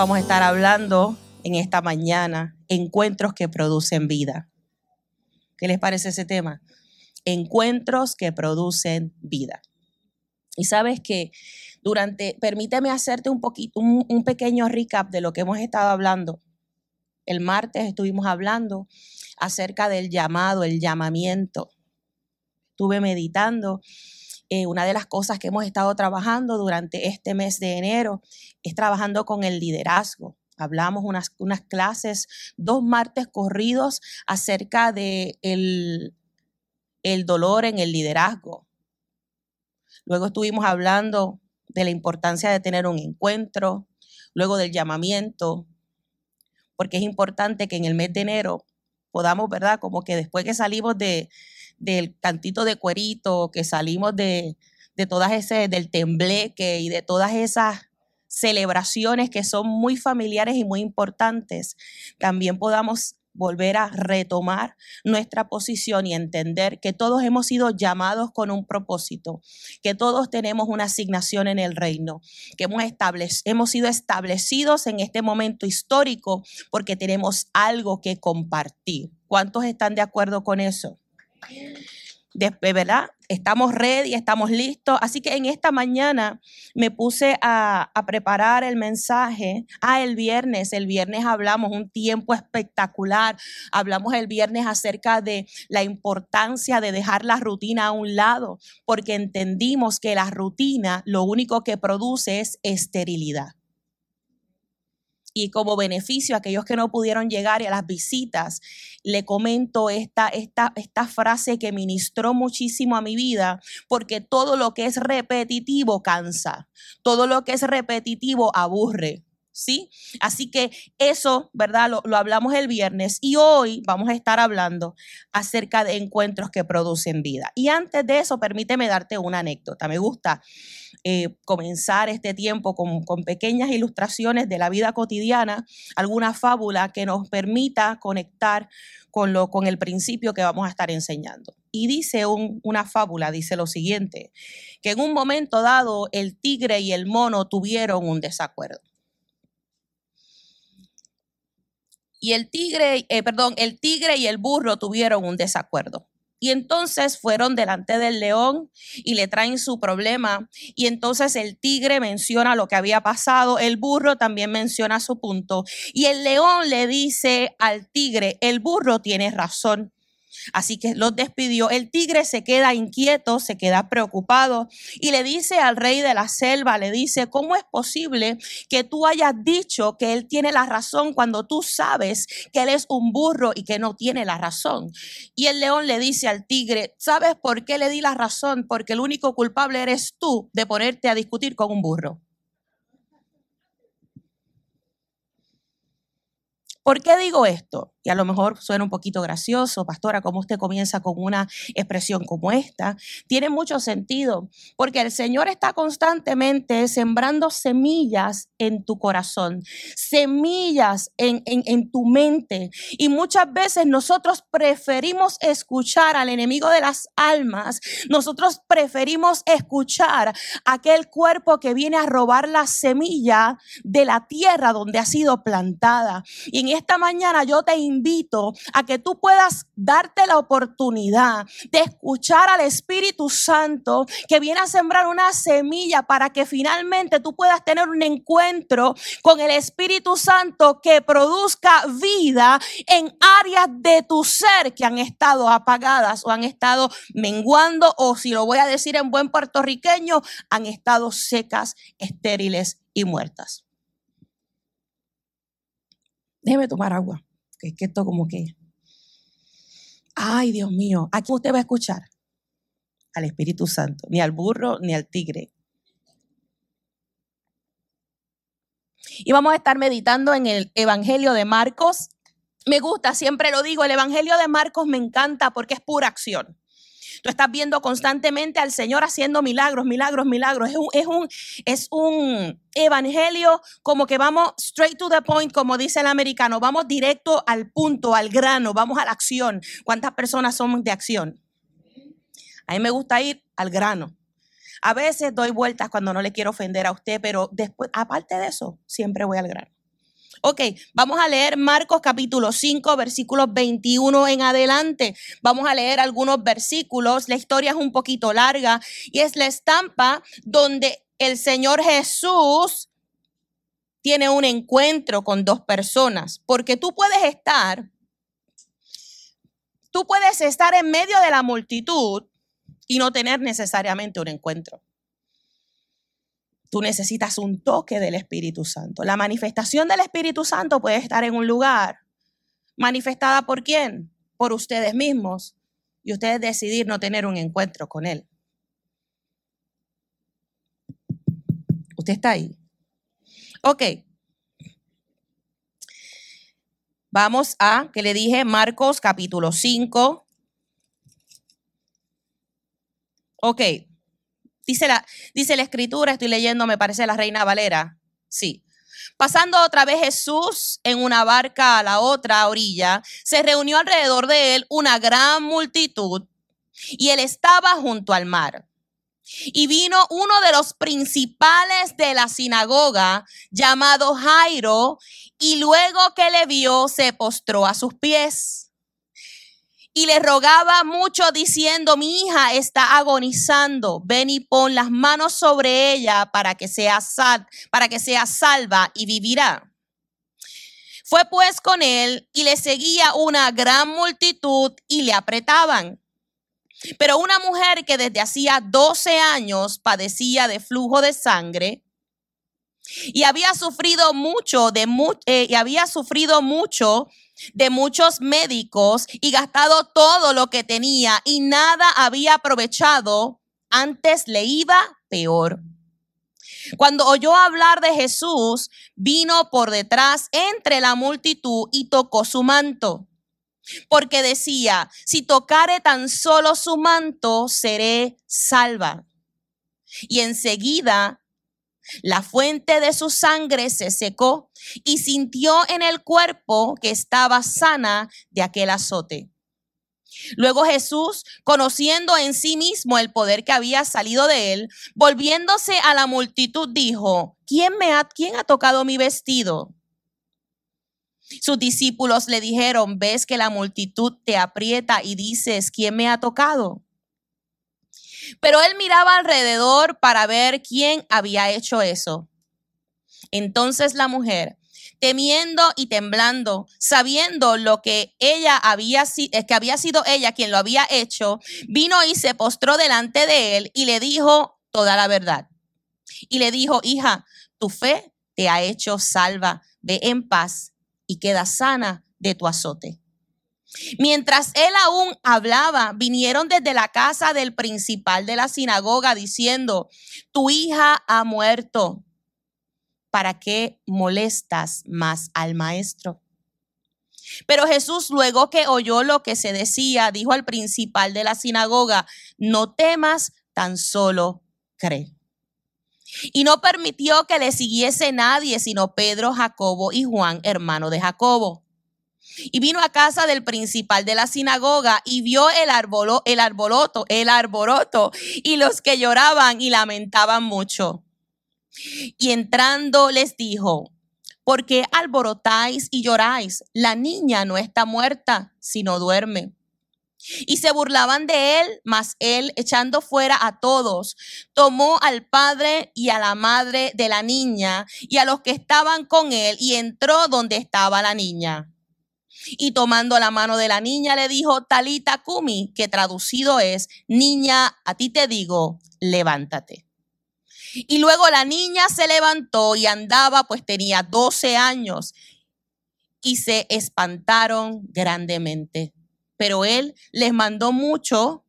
vamos a estar hablando en esta mañana, encuentros que producen vida. ¿Qué les parece ese tema? Encuentros que producen vida. Y sabes que durante, permíteme hacerte un poquito, un, un pequeño recap de lo que hemos estado hablando. El martes estuvimos hablando acerca del llamado, el llamamiento. Estuve meditando eh, una de las cosas que hemos estado trabajando durante este mes de enero es trabajando con el liderazgo. Hablamos unas, unas clases, dos martes corridos acerca de el, dolor en el liderazgo. Luego estuvimos hablando de la importancia de tener un encuentro, luego del llamamiento, porque es importante que en el mes de enero podamos, ¿verdad? Como que después que salimos de, del cantito de cuerito, que salimos de, de todas ese, del tembleque y de todas esas celebraciones que son muy familiares y muy importantes, también podamos volver a retomar nuestra posición y entender que todos hemos sido llamados con un propósito, que todos tenemos una asignación en el reino, que hemos, hemos sido establecidos en este momento histórico porque tenemos algo que compartir. ¿Cuántos están de acuerdo con eso? Después, ¿verdad? Estamos ready, estamos listos. Así que en esta mañana me puse a, preparar el mensaje. Ah, el viernes, el viernes hablamos un tiempo espectacular. Hablamos el viernes acerca de la importancia de dejar la rutina a un lado, porque entendimos que la rutina lo único que produce es esterilidad y como beneficio a aquellos que no pudieron llegar y a las visitas, le comento esta, esta, esta frase que ministró muchísimo a mi vida, porque todo lo que es repetitivo cansa, todo lo que es repetitivo aburre. ¿Sí? Así que eso, ¿verdad? Lo, hablamos el viernes y hoy vamos a estar hablando acerca de encuentros que producen vida. Y antes de eso, permíteme darte una anécdota. Me gusta eh, comenzar este tiempo con, pequeñas ilustraciones de la vida cotidiana, alguna fábula que nos permita conectar con, lo, con el principio que vamos a estar enseñando. Y dice un, una fábula, dice lo siguiente, que en un momento dado el tigre y el mono tuvieron un desacuerdo. Y el tigre, eh, perdón, el tigre y el burro tuvieron un desacuerdo. Y entonces fueron delante del león y le traen su problema. Y entonces el tigre menciona lo que había pasado, el burro también menciona su punto. Y el león le dice al tigre, el burro tiene razón. Así que los despidió. El tigre se queda inquieto, se queda preocupado y le dice al rey de la selva, le dice, ¿cómo es posible que tú hayas dicho que él tiene la razón cuando tú sabes que él es un burro y que no tiene la razón? Y el león le dice al tigre, ¿sabes por qué le di la razón? Porque el único culpable eres tú de ponerte a discutir con un burro. ¿Por qué digo esto? Y a lo mejor suena un poquito gracioso, pastora, como usted comienza con una expresión como esta. Tiene mucho sentido, porque el Señor está constantemente sembrando semillas en tu corazón, semillas en, en, en tu mente. Y muchas veces nosotros preferimos escuchar al enemigo de las almas, nosotros preferimos escuchar aquel cuerpo que viene a robar la semilla de la tierra donde ha sido plantada. Y en esta mañana yo te invito a que tú puedas darte la oportunidad de escuchar al Espíritu Santo que viene a sembrar una semilla para que finalmente tú puedas tener un encuentro con el Espíritu Santo que produzca vida en áreas de tu ser que han estado apagadas o han estado menguando o si lo voy a decir en buen puertorriqueño, han estado secas, estériles y muertas. Déjeme tomar agua que es que esto como que, ay Dios mío, ¿a quién usted va a escuchar? Al Espíritu Santo, ni al burro ni al tigre. Y vamos a estar meditando en el Evangelio de Marcos. Me gusta, siempre lo digo, el Evangelio de Marcos me encanta porque es pura acción. Tú estás viendo constantemente al Señor haciendo milagros, milagros, milagros. Es un, es un, es un evangelio como que vamos straight to the point, como dice el americano. Vamos directo al punto, al grano, vamos a la acción. ¿Cuántas personas somos de acción? A mí me gusta ir al grano. A veces doy vueltas cuando no le quiero ofender a usted, pero después, aparte de eso, siempre voy al grano. Ok, vamos a leer Marcos capítulo 5, versículos 21 en adelante. Vamos a leer algunos versículos. La historia es un poquito larga y es la estampa donde el Señor Jesús tiene un encuentro con dos personas, porque tú puedes estar, tú puedes estar en medio de la multitud y no tener necesariamente un encuentro. Tú necesitas un toque del Espíritu Santo. La manifestación del Espíritu Santo puede estar en un lugar. ¿Manifestada por quién? Por ustedes mismos. Y ustedes decidir no tener un encuentro con Él. ¿Usted está ahí? Ok. Vamos a, que le dije, Marcos capítulo 5. Ok. Dice la, dice la escritura, estoy leyendo, me parece la reina Valera. Sí. Pasando otra vez Jesús en una barca a la otra orilla, se reunió alrededor de él una gran multitud y él estaba junto al mar. Y vino uno de los principales de la sinagoga, llamado Jairo, y luego que le vio, se postró a sus pies y le rogaba mucho diciendo, mi hija está agonizando, ven y pon las manos sobre ella para que sea, sal, para que sea salva y vivirá. Fue pues con él y le seguía una gran multitud y le apretaban. Pero una mujer que desde hacía 12 años padecía de flujo de sangre y había sufrido mucho de eh, y había sufrido mucho de muchos médicos y gastado todo lo que tenía y nada había aprovechado, antes le iba peor. Cuando oyó hablar de Jesús, vino por detrás entre la multitud y tocó su manto. Porque decía, si tocare tan solo su manto, seré salva. Y enseguida la fuente de su sangre se secó y sintió en el cuerpo que estaba sana de aquel azote. Luego Jesús, conociendo en sí mismo el poder que había salido de él, volviéndose a la multitud, dijo, ¿quién me ha, quién ha tocado mi vestido? Sus discípulos le dijeron, ves que la multitud te aprieta y dices, ¿quién me ha tocado? Pero él miraba alrededor para ver quién había hecho eso. Entonces la mujer, temiendo y temblando, sabiendo lo que ella había eh, que había sido ella quien lo había hecho, vino y se postró delante de él y le dijo toda la verdad. Y le dijo, "Hija, tu fe te ha hecho salva. Ve en paz y queda sana de tu azote." Mientras él aún hablaba, vinieron desde la casa del principal de la sinagoga diciendo, tu hija ha muerto. ¿Para qué molestas más al maestro? Pero Jesús, luego que oyó lo que se decía, dijo al principal de la sinagoga, no temas, tan solo cree. Y no permitió que le siguiese nadie, sino Pedro, Jacobo y Juan, hermano de Jacobo. Y vino a casa del principal de la sinagoga y vio el, arbolo, el arboloto, el arboroto y los que lloraban y lamentaban mucho. Y entrando les dijo, ¿por qué alborotáis y lloráis? La niña no está muerta, sino duerme. Y se burlaban de él, mas él, echando fuera a todos, tomó al padre y a la madre de la niña y a los que estaban con él y entró donde estaba la niña. Y tomando la mano de la niña le dijo, Talita Kumi, que traducido es, niña, a ti te digo, levántate. Y luego la niña se levantó y andaba, pues tenía 12 años, y se espantaron grandemente. Pero él les mandó mucho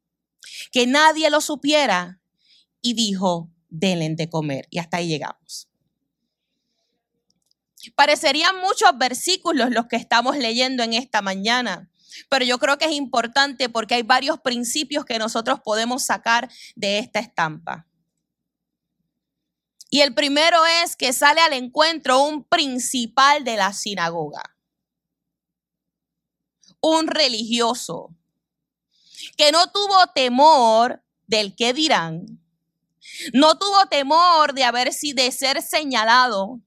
que nadie lo supiera y dijo, denle de comer. Y hasta ahí llegamos. Parecerían muchos versículos los que estamos leyendo en esta mañana, pero yo creo que es importante porque hay varios principios que nosotros podemos sacar de esta estampa. Y el primero es que sale al encuentro un principal de la sinagoga, un religioso, que no tuvo temor del que dirán, no tuvo temor de haber de ser señalado,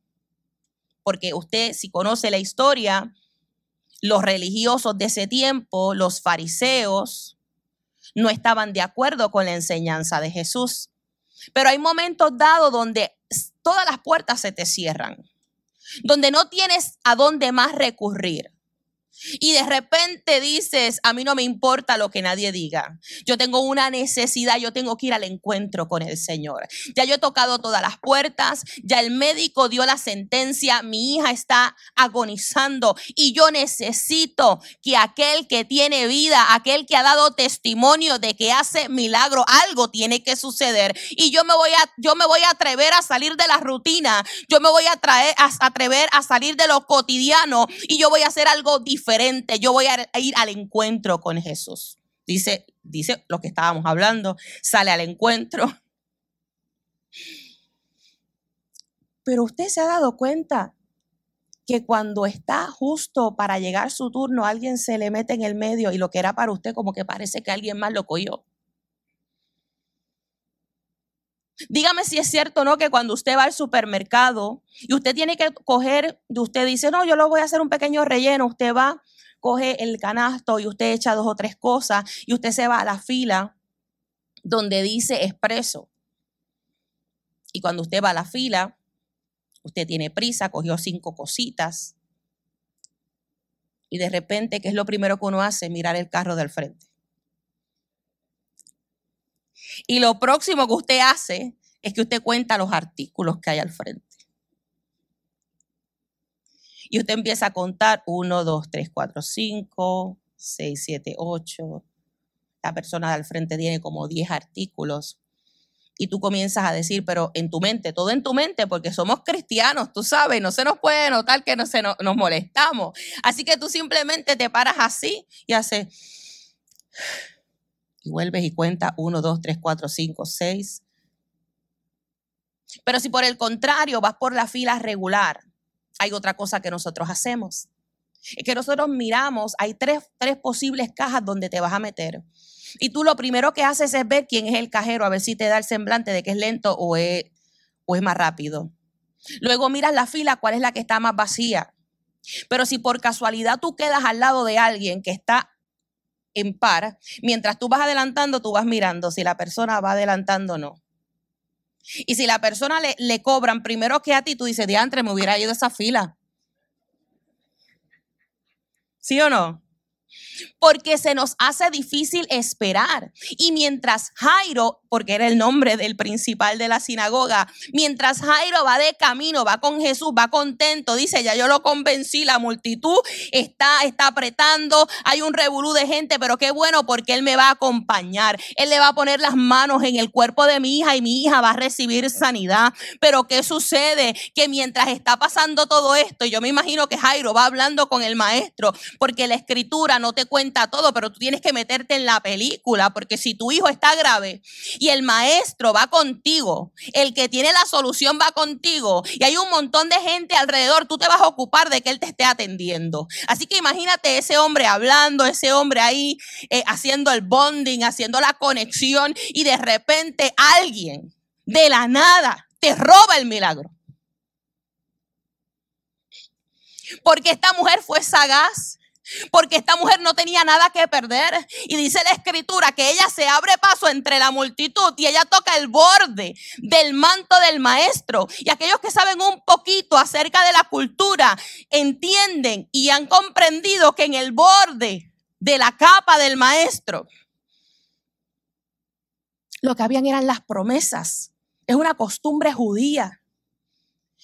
porque usted si conoce la historia, los religiosos de ese tiempo, los fariseos, no estaban de acuerdo con la enseñanza de Jesús. Pero hay momentos dados donde todas las puertas se te cierran, donde no tienes a dónde más recurrir. Y de repente dices, a mí no me importa lo que nadie diga. Yo tengo una necesidad, yo tengo que ir al encuentro con el Señor. Ya yo he tocado todas las puertas, ya el médico dio la sentencia, mi hija está agonizando y yo necesito que aquel que tiene vida, aquel que ha dado testimonio de que hace milagro, algo tiene que suceder. Y yo me voy a, yo me voy a atrever a salir de la rutina, yo me voy a, traer, a atrever a salir de lo cotidiano y yo voy a hacer algo diferente yo voy a ir al encuentro con Jesús. Dice, dice lo que estábamos hablando, sale al encuentro. Pero usted se ha dado cuenta que cuando está justo para llegar su turno, alguien se le mete en el medio y lo que era para usted como que parece que alguien más lo cogió. Dígame si es cierto o no que cuando usted va al supermercado y usted tiene que coger, usted dice, no, yo lo voy a hacer un pequeño relleno, usted va, coge el canasto y usted echa dos o tres cosas y usted se va a la fila donde dice expreso. Y cuando usted va a la fila, usted tiene prisa, cogió cinco cositas y de repente, ¿qué es lo primero que uno hace? Mirar el carro del frente. Y lo próximo que usted hace es que usted cuenta los artículos que hay al frente. Y usted empieza a contar 1, 2, 3, 4, 5, 6, 7, 8. La persona de al frente tiene como 10 artículos. Y tú comienzas a decir, pero en tu mente, todo en tu mente, porque somos cristianos, tú sabes, no se nos puede notar que no se nos, nos molestamos. Así que tú simplemente te paras así y haces y vuelves y cuenta 1, 2, 3, 4, 5, 6. Pero si por el contrario vas por la fila regular, hay otra cosa que nosotros hacemos. Es que nosotros miramos, hay tres, tres posibles cajas donde te vas a meter. Y tú lo primero que haces es ver quién es el cajero, a ver si te da el semblante de que es lento o es, o es más rápido. Luego miras la fila, cuál es la que está más vacía. Pero si por casualidad tú quedas al lado de alguien que está en par. Mientras tú vas adelantando, tú vas mirando si la persona va adelantando o no. Y si la persona le, cobran primero que a ti, tú dices, diantre, me hubiera ido esa fila. ¿Sí o no? Porque se nos hace difícil esperar. Y mientras Jairo, porque era el nombre del principal de la sinagoga, mientras Jairo va de camino, va con Jesús, va contento, dice, ya yo lo convencí, la multitud está, está apretando, hay un revolú de gente, pero qué bueno porque Él me va a acompañar. Él le va a poner las manos en el cuerpo de mi hija y mi hija va a recibir sanidad. Pero ¿qué sucede? Que mientras está pasando todo esto, yo me imagino que Jairo va hablando con el maestro, porque la escritura no te cuenta todo, pero tú tienes que meterte en la película, porque si tu hijo está grave y el maestro va contigo, el que tiene la solución va contigo y hay un montón de gente alrededor, tú te vas a ocupar de que él te esté atendiendo. Así que imagínate ese hombre hablando, ese hombre ahí eh, haciendo el bonding, haciendo la conexión y de repente alguien de la nada te roba el milagro. Porque esta mujer fue sagaz porque esta mujer no tenía nada que perder. Y dice la escritura que ella se abre paso entre la multitud y ella toca el borde del manto del maestro. Y aquellos que saben un poquito acerca de la cultura entienden y han comprendido que en el borde de la capa del maestro lo que habían eran las promesas. Es una costumbre judía.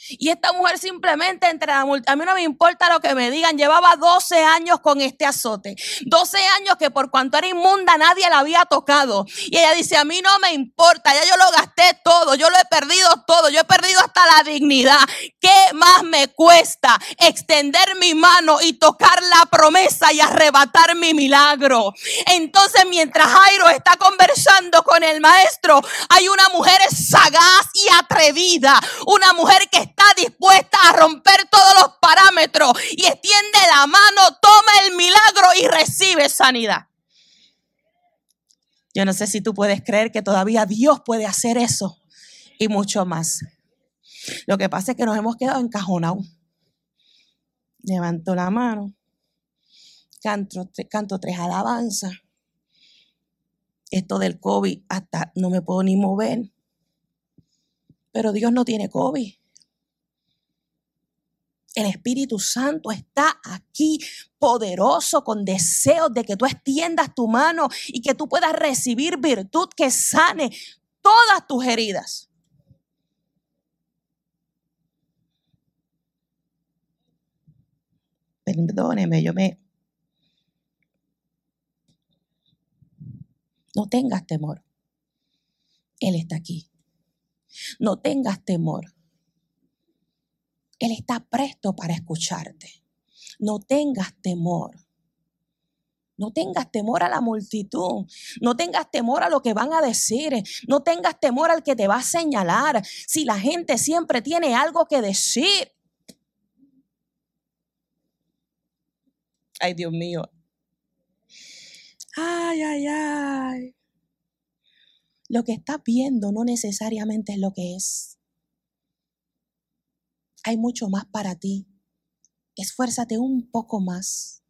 Y esta mujer simplemente entre la multitud, a mí no me importa lo que me digan, llevaba 12 años con este azote. 12 años que por cuanto era inmunda nadie la había tocado. Y ella dice, a mí no me importa, ya yo lo gasté todo, yo lo he perdido todo, yo he perdido hasta la dignidad. ¿Qué más me cuesta extender mi mano y tocar la promesa y arrebatar mi milagro? Entonces mientras Jairo está conversando con el maestro, hay una mujer sagaz y atrevida, una mujer que está dispuesta a romper todos los parámetros y extiende la mano, toma el milagro y recibe sanidad. Yo no sé si tú puedes creer que todavía Dios puede hacer eso y mucho más. Lo que pasa es que nos hemos quedado encajonados. Levanto la mano, canto, canto tres alabanzas. Esto del COVID, hasta no me puedo ni mover. Pero Dios no tiene COVID. El Espíritu Santo está aquí poderoso con deseos de que tú extiendas tu mano y que tú puedas recibir virtud que sane todas tus heridas. Perdóneme, yo me... No tengas temor. Él está aquí. No tengas temor. Él está presto para escucharte. No tengas temor. No tengas temor a la multitud. No tengas temor a lo que van a decir. No tengas temor al que te va a señalar. Si la gente siempre tiene algo que decir. Ay, Dios mío. Ay, ay, ay. Lo que estás viendo no necesariamente es lo que es. Hay mucho más para ti. Esfuérzate un poco más.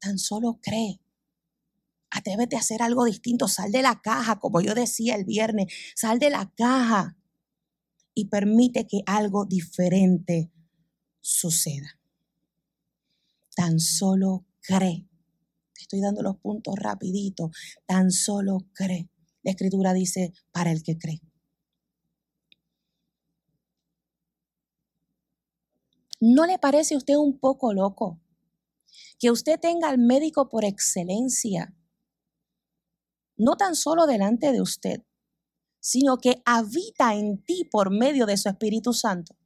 Tan solo cree. Atrévete a hacer algo distinto. Sal de la caja, como yo decía el viernes. Sal de la caja y permite que algo diferente suceda. Tan solo cree. Te estoy dando los puntos rapidito. Tan solo cree. La escritura dice, para el que cree. ¿No le parece a usted un poco loco que usted tenga al médico por excelencia, no tan solo delante de usted, sino que habita en ti por medio de su Espíritu Santo?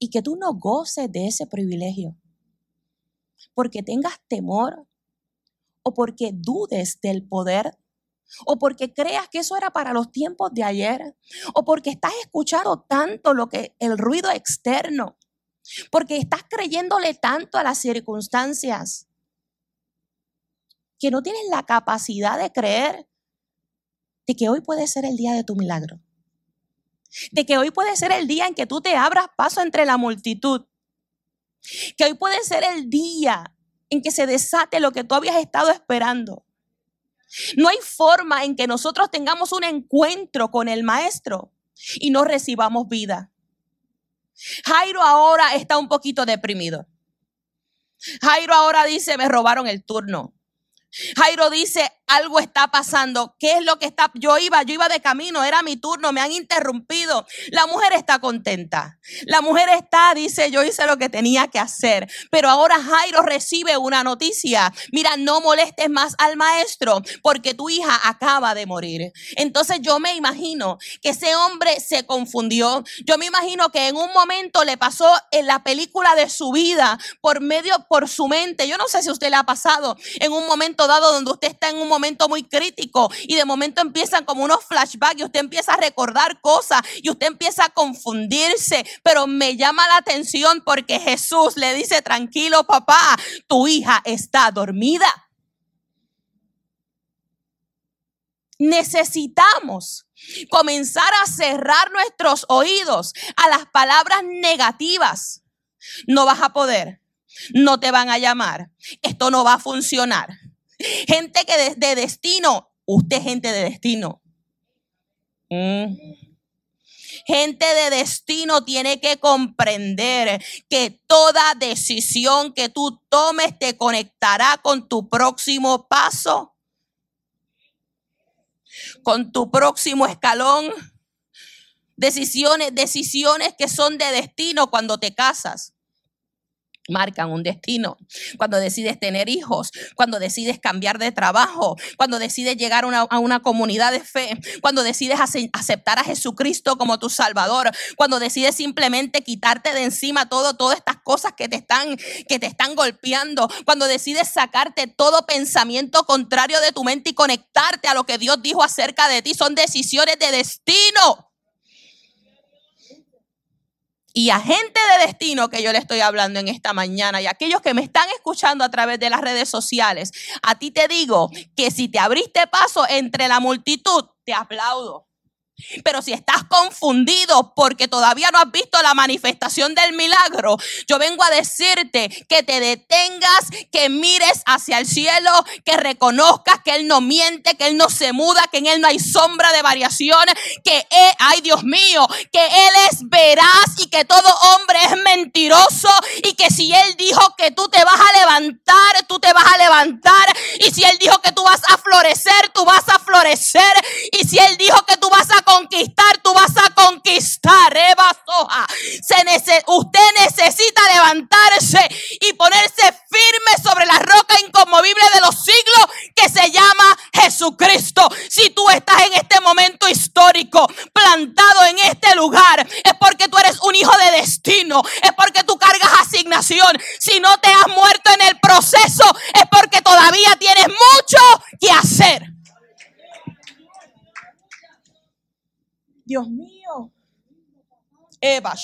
Y que tú no goces de ese privilegio, porque tengas temor o porque dudes del poder o porque creas que eso era para los tiempos de ayer, o porque estás escuchando tanto lo que el ruido externo, porque estás creyéndole tanto a las circunstancias que no tienes la capacidad de creer de que hoy puede ser el día de tu milagro. De que hoy puede ser el día en que tú te abras paso entre la multitud. Que hoy puede ser el día en que se desate lo que tú habías estado esperando. No hay forma en que nosotros tengamos un encuentro con el Maestro y no recibamos vida. Jairo ahora está un poquito deprimido. Jairo ahora dice, me robaron el turno. Jairo dice, algo está pasando. ¿Qué es lo que está? Yo iba, yo iba de camino, era mi turno, me han interrumpido. La mujer está contenta. La mujer está, dice, yo hice lo que tenía que hacer. Pero ahora Jairo recibe una noticia. Mira, no molestes más al maestro porque tu hija acaba de morir. Entonces yo me imagino que ese hombre se confundió. Yo me imagino que en un momento le pasó en la película de su vida por medio, por su mente. Yo no sé si usted le ha pasado en un momento dado donde usted está en un momento momento muy crítico y de momento empiezan como unos flashbacks y usted empieza a recordar cosas y usted empieza a confundirse, pero me llama la atención porque Jesús le dice, tranquilo papá, tu hija está dormida. Necesitamos comenzar a cerrar nuestros oídos a las palabras negativas. No vas a poder, no te van a llamar, esto no va a funcionar. Gente que de, destino, usted es gente de destino. Mm. Gente de destino tiene que comprender que toda decisión que tú tomes te conectará con tu próximo paso, con tu próximo escalón. Decisiones, decisiones que son de destino cuando te casas marcan un destino. Cuando decides tener hijos, cuando decides cambiar de trabajo, cuando decides llegar a una, comunidad de fe, cuando decides aceptar a Jesucristo como tu Salvador, cuando decides simplemente quitarte de encima todo, todas estas cosas que te están, que te están golpeando, cuando decides sacarte todo pensamiento contrario de tu mente y conectarte a lo que Dios dijo acerca de ti, son decisiones de destino y a gente de destino que yo le estoy hablando en esta mañana y aquellos que me están escuchando a través de las redes sociales, a ti te digo que si te abriste paso entre la multitud, te aplaudo. Pero si estás confundido porque todavía no has visto la manifestación del milagro, yo vengo a decirte que te detengas, que mires hacia el cielo, que reconozcas que Él no miente, que Él no se muda, que en Él no hay sombra de variación, que Él, ay Dios mío, que Él es veraz y que todo hombre es mentiroso y que si Él dijo que tú te vas a levantar, tú te vas a levantar. Y si Él dijo que tú vas a florecer, tú vas a florecer. Y si Él dijo que tú vas a conquistar, tú vas a conquistar. Eva Soja. Se usted necesita levantarse y ponerse firme sobre la roca inconmovible de los siglos que se llama Jesucristo. Si tú estás en este momento histórico, plantado en este lugar, es porque tú eres un hijo de destino, es porque tú cargas asignación. Si no te has muerto en el proceso, es porque todavía tienes mucho que hacer. Dios mío. Eva,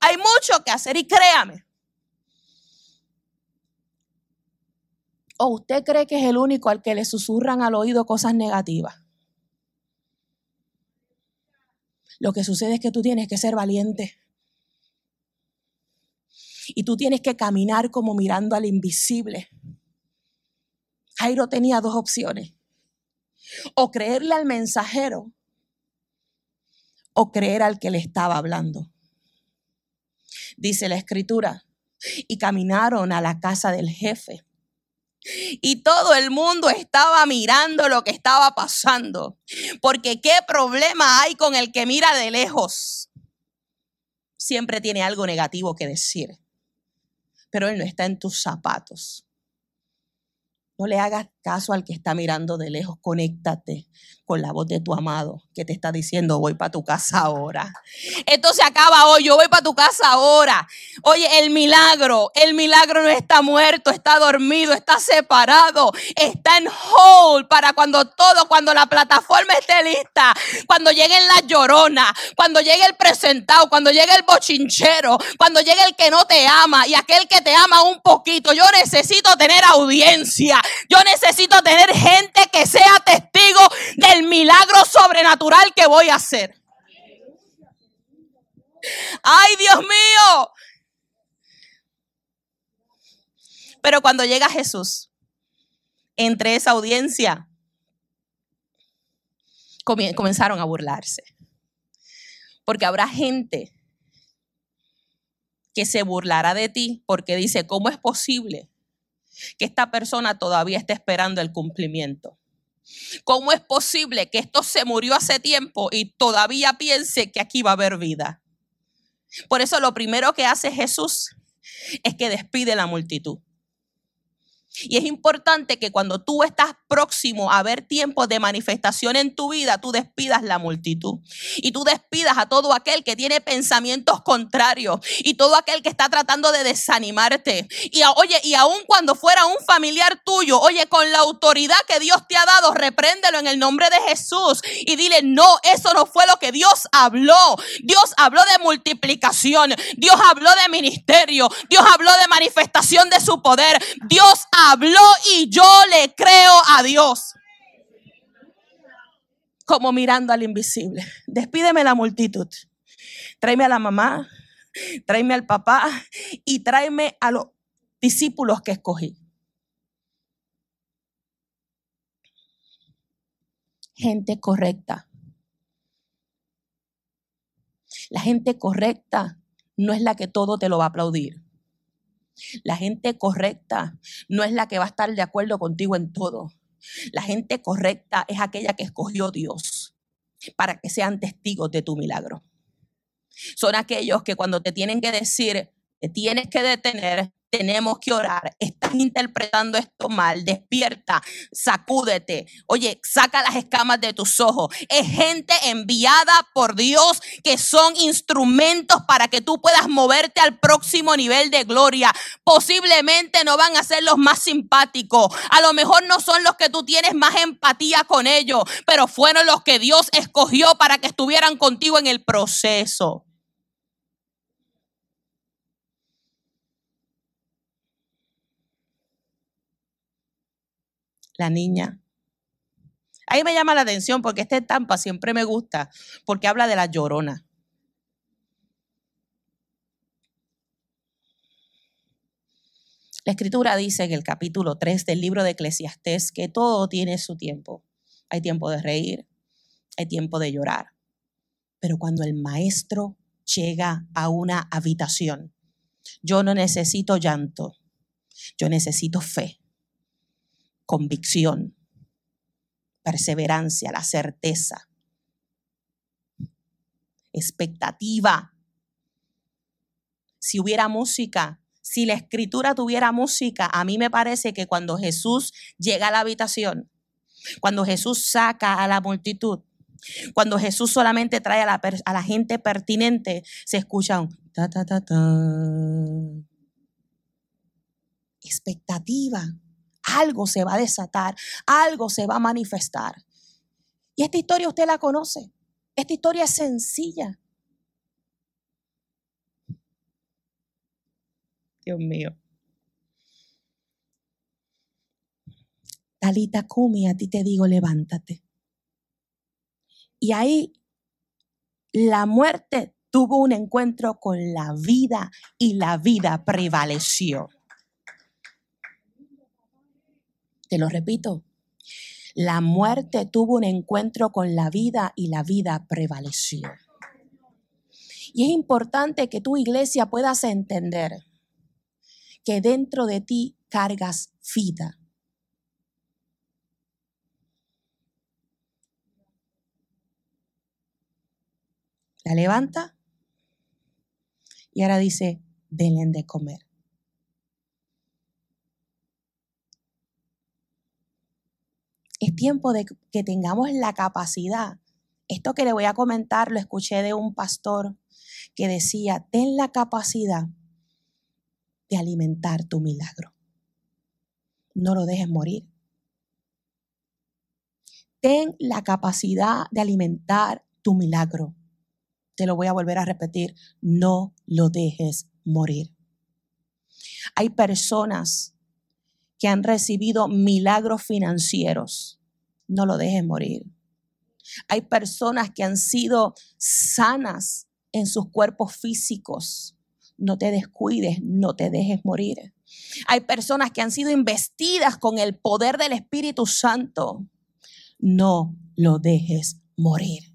Hay mucho que hacer y créame. ¿O usted cree que es el único al que le susurran al oído cosas negativas? Lo que sucede es que tú tienes que ser valiente. Y tú tienes que caminar como mirando al invisible. Jairo tenía dos opciones o creerle al mensajero o creer al que le estaba hablando. Dice la escritura, y caminaron a la casa del jefe. Y todo el mundo estaba mirando lo que estaba pasando. Porque qué problema hay con el que mira de lejos. Siempre tiene algo negativo que decir. Pero él no está en tus zapatos. No le hagas caso al que está mirando de lejos. Conéctate con la voz de tu amado que te está diciendo, voy para tu casa ahora. Esto se acaba hoy, yo voy para tu casa ahora. Oye, el milagro, el milagro no está muerto, está dormido, está separado, está en hold para cuando todo, cuando la plataforma esté lista, cuando lleguen las lloronas, cuando llegue el presentado, cuando llegue el bochinchero, cuando llegue el que no te ama y aquel que te ama un poquito. Yo necesito tener audiencia. Yo necesito tener gente que sea testigo del milagro sobrenatural que voy a hacer. Ay, Dios mío. Pero cuando llega Jesús, entre esa audiencia, comenzaron a burlarse. Porque habrá gente que se burlará de ti porque dice, ¿cómo es posible que esta persona todavía esté esperando el cumplimiento. ¿Cómo es posible que esto se murió hace tiempo y todavía piense que aquí va a haber vida? Por eso lo primero que hace Jesús es que despide la multitud. Y es importante que cuando tú estás próximo a ver tiempos de manifestación en tu vida, tú despidas la multitud. Y tú despidas a todo aquel que tiene pensamientos contrarios y todo aquel que está tratando de desanimarte. Y oye, y aun cuando fuera un familiar tuyo, oye, con la autoridad que Dios te ha dado, repréndelo en el nombre de Jesús y dile, no, eso no fue lo que Dios habló. Dios habló de multiplicación, Dios habló de ministerio, Dios habló de manifestación de su poder. Dios habló y yo le creo a Dios. Como mirando al invisible. Despídeme la multitud. Tráeme a la mamá, tráeme al papá y tráeme a los discípulos que escogí. Gente correcta. La gente correcta no es la que todo te lo va a aplaudir. La gente correcta no es la que va a estar de acuerdo contigo en todo. La gente correcta es aquella que escogió Dios para que sean testigos de tu milagro. Son aquellos que cuando te tienen que decir, te tienes que detener, tenemos que orar. Están interpretando esto mal. Despierta, sacúdete. Oye, saca las escamas de tus ojos. Es gente enviada por Dios que son instrumentos para que tú puedas moverte al próximo nivel de gloria. Posiblemente no van a ser los más simpáticos. A lo mejor no son los que tú tienes más empatía con ellos, pero fueron los que Dios escogió para que estuvieran contigo en el proceso. La niña Ahí me llama la atención porque esta estampa siempre me gusta, porque habla de la llorona. La escritura dice en el capítulo 3 del libro de Eclesiastés que todo tiene su tiempo. Hay tiempo de reír, hay tiempo de llorar. Pero cuando el maestro llega a una habitación, yo no necesito llanto, yo necesito fe, convicción, perseverancia, la certeza, expectativa. Si hubiera música, si la escritura tuviera música, a mí me parece que cuando Jesús llega a la habitación, cuando Jesús saca a la multitud, cuando Jesús solamente trae a la, gente pertinente, se escucha un ta ta ta ta. Expectativa. Algo se va a desatar, algo se va a manifestar. Y esta historia usted la conoce. Esta historia es sencilla. Dios mío. Talita Kumi, a ti te digo, levántate. Y ahí la muerte tuvo un encuentro con la vida y la vida prevaleció. Te lo repito. La muerte tuvo un encuentro con la vida y la vida prevaleció. Y es importante que tu iglesia puedas entender que dentro de ti cargas vida. La levanta y ahora dice, denle de comer. Es tiempo de que tengamos la capacidad. Esto que le voy a comentar lo escuché de un pastor que decía, ten la capacidad de alimentar tu milagro. No lo dejes morir. Ten la capacidad de alimentar tu milagro. Te lo voy a volver a repetir, no lo dejes morir. Hay personas que han recibido milagros financieros, no lo dejes morir. Hay personas que han sido sanas en sus cuerpos físicos. No te descuides, no te dejes morir. Hay personas que han sido investidas con el poder del Espíritu Santo. No lo dejes morir.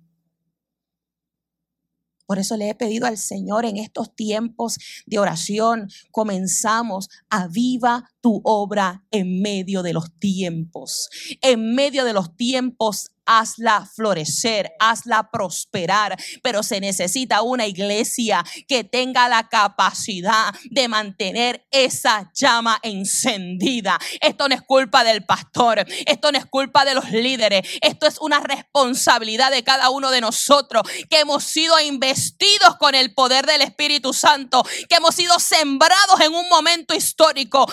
Por eso le he pedido al Señor en estos tiempos de oración, comenzamos a viva tu obra en medio de los tiempos. En medio de los tiempos hazla florecer, hazla prosperar, pero se necesita una iglesia que tenga la capacidad de mantener esa llama encendida. Esto no es culpa del pastor, esto no es culpa de los líderes, esto es una responsabilidad de cada uno de nosotros que hemos sido investidos con el poder del Espíritu Santo, que hemos sido sembrados en un momento histórico.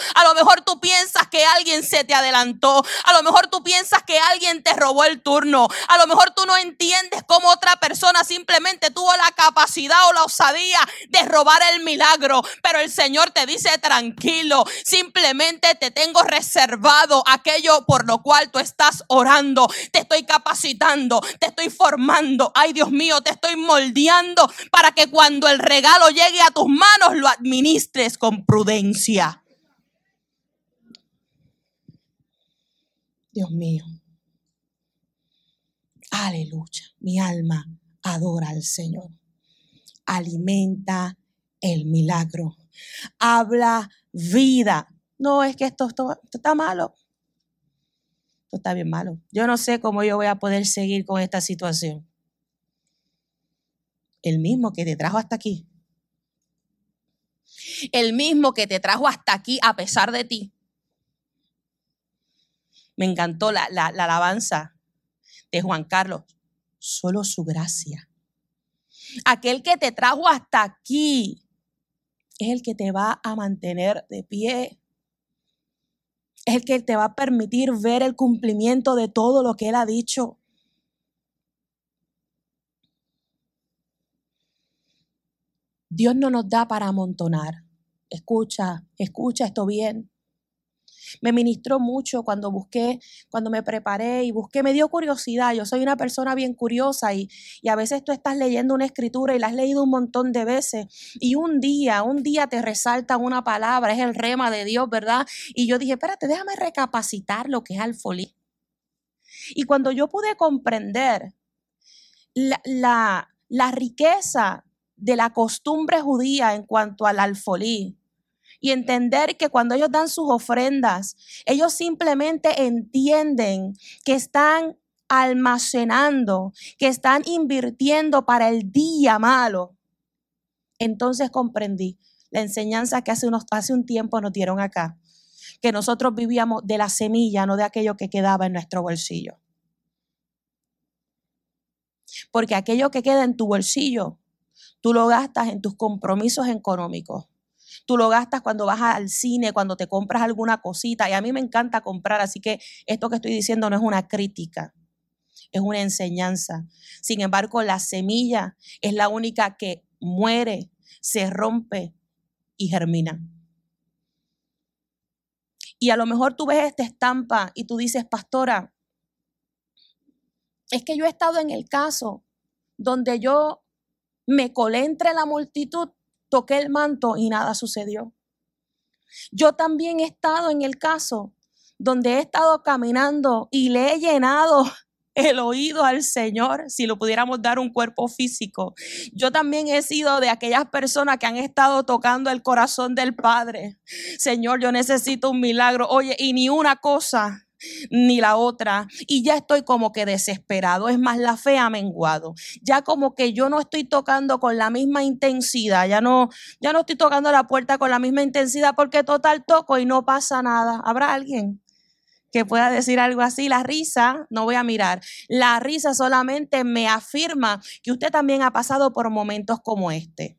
Tú piensas que alguien se te adelantó, a lo mejor tú piensas que alguien te robó el turno a lo mejor tú no entiendes cómo otra persona simplemente tuvo la capacidad o la osadía de robar el milagro. Pero el Señor te dice tranquilo, simplemente te tengo reservado aquello por lo cual tú estás orando. Te estoy capacitando, te estoy formando. Ay Dios mío, te estoy moldeando para que cuando el regalo llegue a tus manos lo administres con prudencia. Dios mío. Aleluya. Mi alma adora al Señor. Alimenta el milagro. Habla vida. No es que esto, está malo. Esto está bien malo. Yo no sé cómo yo voy a poder seguir con esta situación. El mismo que te trajo hasta aquí. El mismo que te trajo hasta aquí a pesar de ti. Me encantó la, la alabanza de Juan Carlos, solo su gracia. Aquel que te trajo hasta aquí es el que te va a mantener de pie. Es el que te va a permitir ver el cumplimiento de todo lo que Él ha dicho. Dios no nos da para amontonar. Escucha, escucha esto bien. Me ministró mucho cuando busqué, cuando me preparé y busqué, me dio curiosidad. Yo soy una persona bien curiosa y, y a veces tú estás leyendo una escritura y la has leído un montón de veces y un día, un día te resalta una palabra, es el rema de Dios, ¿verdad? Y yo dije, espérate, déjame recapacitar lo que es alfolí. Y cuando yo pude comprender la, la, la riqueza de la costumbre judía en cuanto al alfolí, y entender que cuando ellos dan sus ofrendas, ellos simplemente entienden que están almacenando, que están invirtiendo para el día malo. Entonces comprendí la enseñanza que hace, unos, hace un tiempo nos dieron acá, que nosotros vivíamos de la semilla, no de aquello que quedaba en nuestro bolsillo. Porque aquello que queda en tu bolsillo, tú lo gastas en tus compromisos económicos. Tú lo gastas cuando vas al cine, cuando te compras alguna cosita. Y a mí me encanta comprar, así que esto que estoy diciendo no es una crítica, es una enseñanza. Sin embargo, la semilla es la única que muere, se rompe y germina. Y a lo mejor tú ves esta estampa y tú dices, pastora, es que yo he estado en el caso donde yo me colé entre la multitud toqué el manto y nada sucedió. Yo también he estado en el caso donde he estado caminando y le he llenado el oído al Señor, si lo pudiéramos dar un cuerpo físico. Yo también he sido de aquellas personas que han estado tocando el corazón del Padre. Señor, yo necesito un milagro. Oye, y ni una cosa ni la otra y ya estoy como que desesperado. Es más, la fe ha menguado. Ya como que yo no estoy tocando con la misma intensidad, ya no, ya no estoy tocando la puerta con la misma intensidad porque total toco y no pasa nada. ¿Habrá alguien? que pueda decir algo así. La risa, no voy a mirar, la risa solamente me afirma que usted también ha pasado por momentos como este.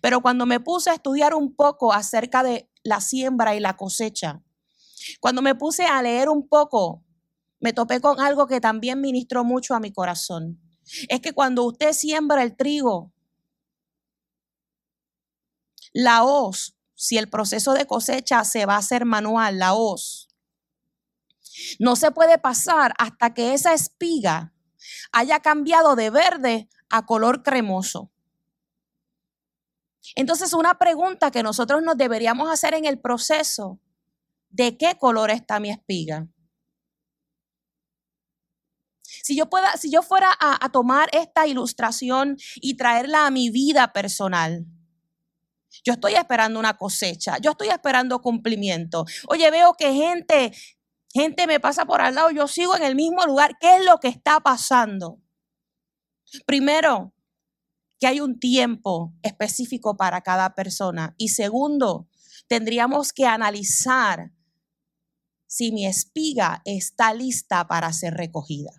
Pero cuando me puse a estudiar un poco acerca de la siembra y la cosecha, cuando me puse a leer un poco, me topé con algo que también ministró mucho a mi corazón. Es que cuando usted siembra el trigo, la hoz, si el proceso de cosecha se va a hacer manual, la hoz, no se puede pasar hasta que esa espiga haya cambiado de verde a color cremoso. Entonces, una pregunta que nosotros nos deberíamos hacer en el proceso ¿de qué color está mi espiga? Si yo, pueda, si yo fuera a, tomar esta ilustración y traerla a mi vida personal, yo estoy esperando una cosecha, yo estoy esperando cumplimiento. Oye, veo que gente, gente me pasa por al lado, yo sigo en el mismo lugar. ¿Qué es lo que está pasando? Primero, que hay un tiempo específico para cada persona. Y segundo, tendríamos que analizar si mi espiga está lista para ser recogida.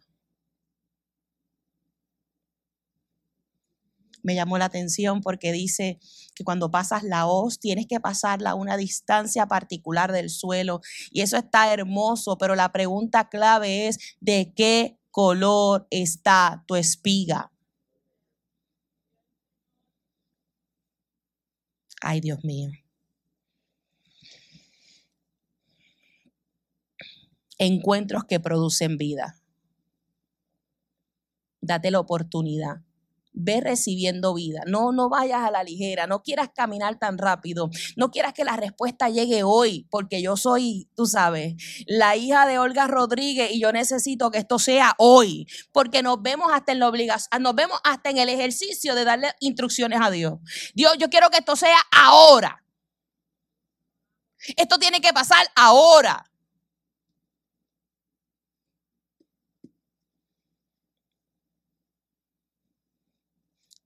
Me llamó la atención porque dice que cuando pasas la hoz tienes que pasarla a una distancia particular del suelo y eso está hermoso, pero la pregunta clave es ¿de qué color está tu espiga? Ay, Dios mío. Encuentros que producen vida. Date la oportunidad. Ve recibiendo vida. No, no vayas a la ligera. No quieras caminar tan rápido. No quieras que la respuesta llegue hoy, porque yo soy, tú sabes, la hija de Olga Rodríguez y yo necesito que esto sea hoy, porque nos vemos hasta en la obligación, nos vemos hasta en el ejercicio de darle instrucciones a Dios. Dios, yo quiero que esto sea ahora. Esto tiene que pasar ahora.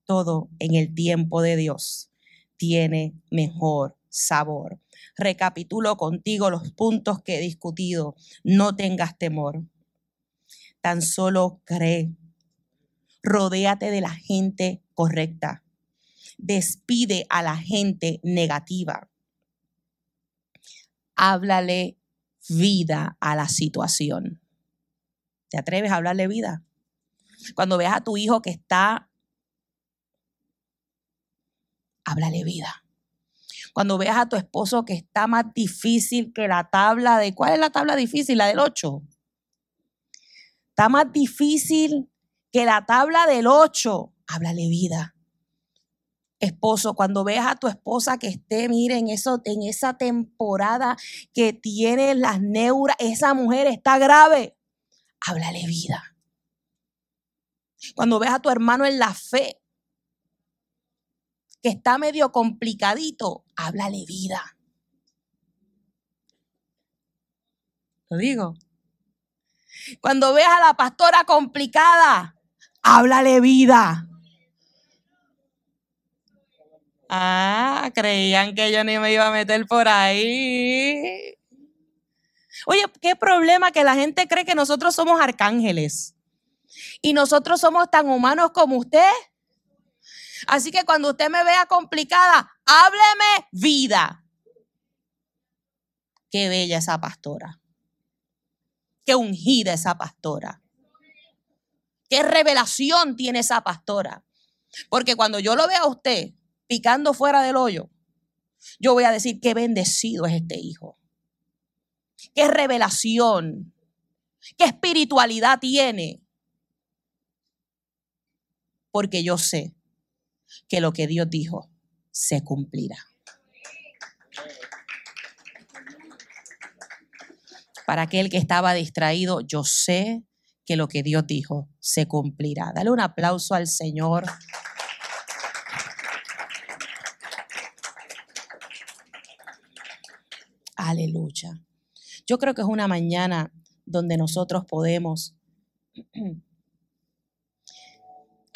Todo en el tiempo de Dios tiene mejor sabor. Recapitulo contigo los puntos que he discutido. No tengas temor. Tan solo cree. Rodéate de la gente correcta. Despide a la gente negativa. Háblale vida a la situación. ¿Te atreves a hablarle vida? Cuando veas a tu hijo que está háblale vida. Cuando veas a tu esposo que está más difícil que la tabla de... ¿Cuál es la tabla difícil? La del 8. Está más difícil que la tabla del 8. Háblale vida. Esposo, cuando veas a tu esposa que esté, miren, eso, en esa temporada que tiene las neuras, esa mujer está grave. Háblale vida. Cuando veas a tu hermano en la fe, que está medio complicadito, háblale vida. Lo digo. Cuando veas a la pastora complicada, háblale vida. Ah, creían que yo ni me iba a meter por ahí. Oye, qué problema que la gente cree que nosotros somos arcángeles. Y nosotros somos tan humanos como usted. Así que cuando usted me vea complicada, hábleme vida. Qué bella esa pastora. Qué ungida esa pastora. Qué revelación tiene esa pastora. Porque cuando yo lo vea a usted picando fuera del hoyo, yo voy a decir qué bendecido es este hijo. Qué revelación. Qué espiritualidad tiene. Porque yo sé que lo que Dios dijo se cumplirá. Para aquel que estaba distraído, yo sé que lo que Dios dijo se cumplirá. Dale un aplauso al Señor. Aleluya. Yo creo que es una mañana donde nosotros podemos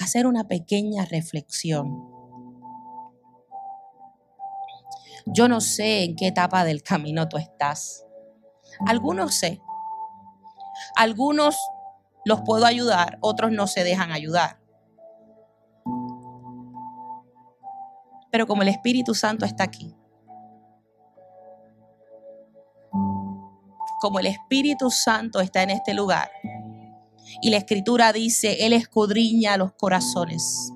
hacer una pequeña reflexión. Yo no sé en qué etapa del camino tú estás. Algunos sé. Algunos los puedo ayudar, otros no se dejan ayudar. Pero como el Espíritu Santo está aquí, como el Espíritu Santo está en este lugar, y la Escritura dice, Él escudriña los corazones,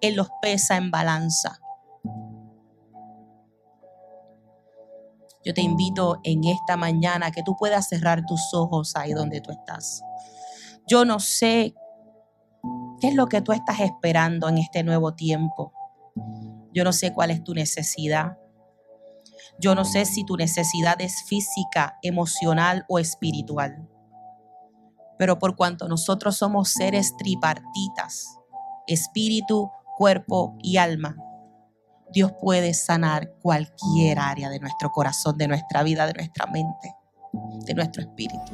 Él los pesa en balanza. Yo te invito en esta mañana que tú puedas cerrar tus ojos ahí donde tú estás. Yo no sé qué es lo que tú estás esperando en este nuevo tiempo. Yo no sé cuál es tu necesidad. Yo no sé si tu necesidad es física, emocional o espiritual. Pero por cuanto nosotros somos seres tripartitas, espíritu, cuerpo y alma, Dios puede sanar cualquier área de nuestro corazón, de nuestra vida, de nuestra mente, de nuestro espíritu.